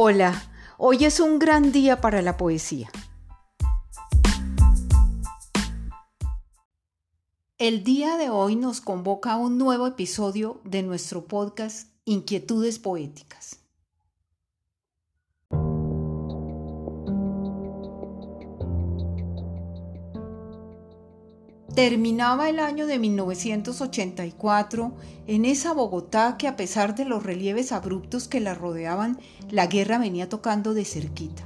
Hola, hoy es un gran día para la poesía. El día de hoy nos convoca a un nuevo episodio de nuestro podcast Inquietudes Poéticas. Terminaba el año de 1984 en esa Bogotá que a pesar de los relieves abruptos que la rodeaban, la guerra venía tocando de cerquita.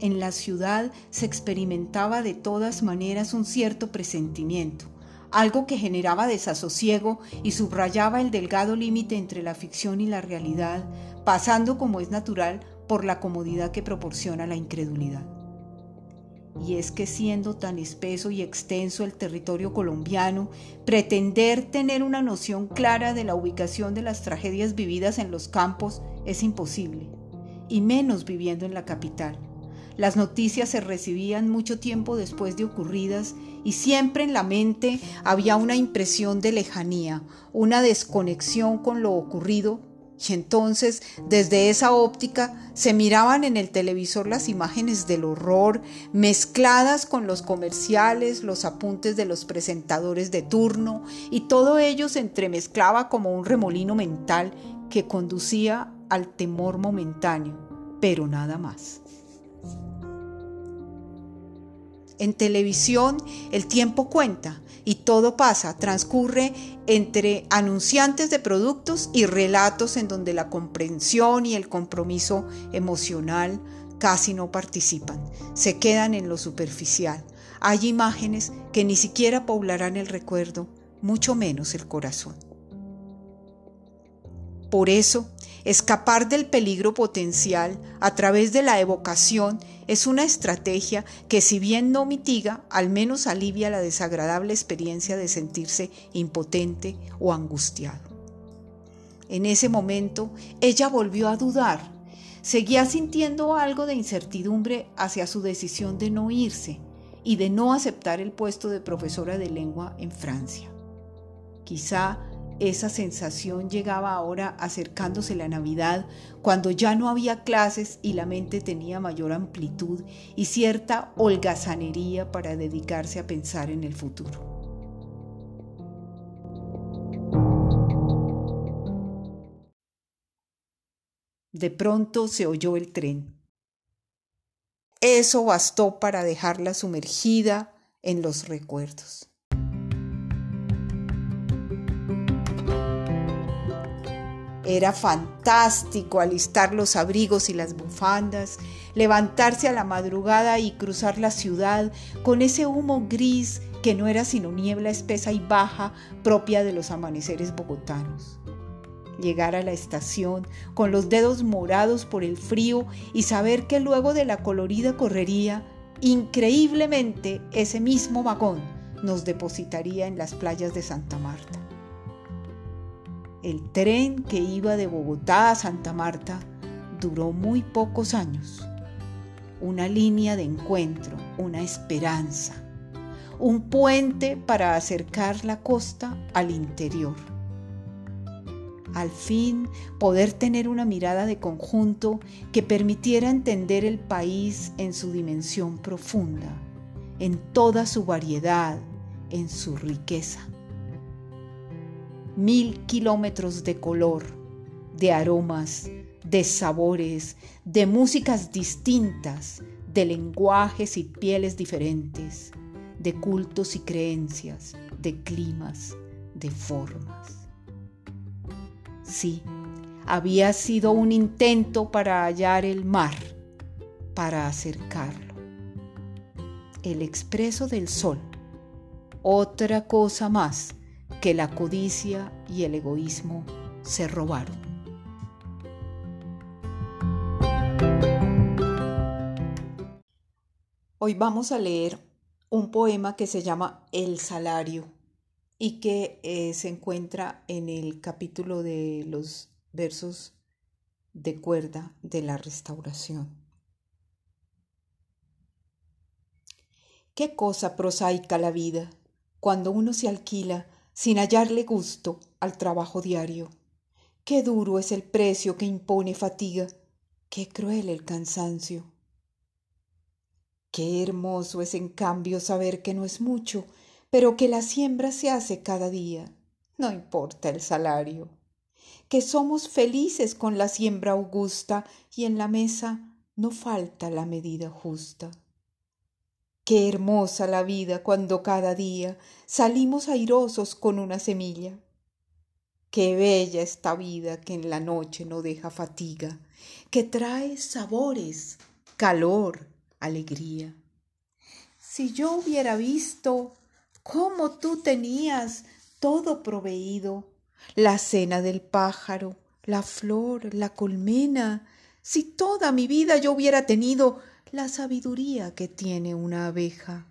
En la ciudad se experimentaba de todas maneras un cierto presentimiento, algo que generaba desasosiego y subrayaba el delgado límite entre la ficción y la realidad, pasando como es natural por la comodidad que proporciona la incredulidad. Y es que siendo tan espeso y extenso el territorio colombiano, pretender tener una noción clara de la ubicación de las tragedias vividas en los campos es imposible, y menos viviendo en la capital. Las noticias se recibían mucho tiempo después de ocurridas y siempre en la mente había una impresión de lejanía, una desconexión con lo ocurrido y entonces, desde esa óptica, se miraban en el televisor las imágenes del horror mezcladas con los comerciales, los apuntes de los presentadores de turno, y todo ello se entremezclaba como un remolino mental que conducía al temor momentáneo, pero nada más. En televisión el tiempo cuenta y todo pasa, transcurre entre anunciantes de productos y relatos en donde la comprensión y el compromiso emocional casi no participan, se quedan en lo superficial. Hay imágenes que ni siquiera poblarán el recuerdo, mucho menos el corazón. Por eso, escapar del peligro potencial a través de la evocación es una estrategia que si bien no mitiga, al menos alivia la desagradable experiencia de sentirse impotente o angustiado. En ese momento, ella volvió a dudar. Seguía sintiendo algo de incertidumbre hacia su decisión de no irse y de no aceptar el puesto de profesora de lengua en Francia. Quizá esa sensación llegaba ahora acercándose la Navidad, cuando ya no había clases y la mente tenía mayor amplitud y cierta holgazanería para dedicarse a pensar en el futuro. De pronto se oyó el tren. Eso bastó para dejarla sumergida en los recuerdos. Era fantástico alistar los abrigos y las bufandas, levantarse a la madrugada y cruzar la ciudad con ese humo gris que no era sino niebla espesa y baja propia de los amaneceres bogotanos. Llegar a la estación con los dedos morados por el frío y saber que luego de la colorida correría, increíblemente ese mismo vagón nos depositaría en las playas de Santa Marta. El tren que iba de Bogotá a Santa Marta duró muy pocos años. Una línea de encuentro, una esperanza, un puente para acercar la costa al interior. Al fin poder tener una mirada de conjunto que permitiera entender el país en su dimensión profunda, en toda su variedad, en su riqueza mil kilómetros de color, de aromas, de sabores, de músicas distintas, de lenguajes y pieles diferentes, de cultos y creencias, de climas, de formas. Sí, había sido un intento para hallar el mar, para acercarlo. El expreso del sol, otra cosa más que la codicia y el egoísmo se robaron. Hoy vamos a leer un poema que se llama El salario y que eh, se encuentra en el capítulo de los versos de cuerda de la restauración. Qué cosa prosaica la vida cuando uno se alquila sin hallarle gusto al trabajo diario. Qué duro es el precio que impone fatiga Qué cruel el cansancio. Qué hermoso es en cambio saber que no es mucho, pero que la siembra se hace cada día. No importa el salario. Que somos felices con la siembra augusta y en la mesa no falta la medida justa. Qué hermosa la vida cuando cada día salimos airosos con una semilla. Qué bella esta vida que en la noche no deja fatiga, que trae sabores, calor, alegría. Si yo hubiera visto cómo tú tenías todo proveído, la cena del pájaro, la flor, la colmena, si toda mi vida yo hubiera tenido la sabiduría que tiene una abeja,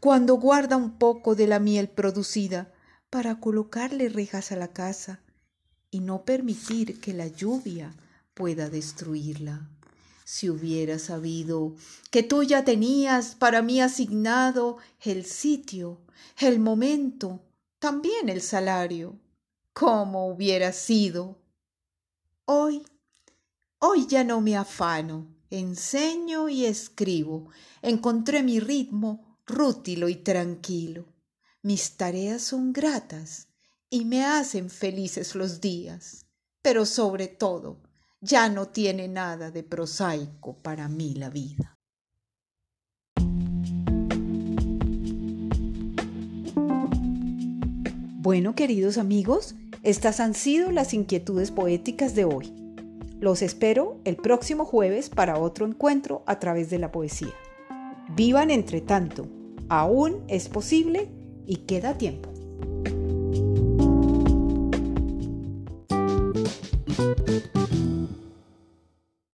cuando guarda un poco de la miel producida para colocarle rejas a la casa y no permitir que la lluvia pueda destruirla. Si hubiera sabido que tú ya tenías para mí asignado el sitio, el momento, también el salario, ¿cómo hubiera sido? Hoy, hoy ya no me afano enseño y escribo. Encontré mi ritmo rútilo y tranquilo. Mis tareas son gratas y me hacen felices los días, pero sobre todo ya no tiene nada de prosaico para mí la vida. Bueno, queridos amigos, estas han sido las inquietudes poéticas de hoy. Los espero el próximo jueves para otro encuentro a través de la poesía. Vivan entre tanto, aún es posible y queda tiempo.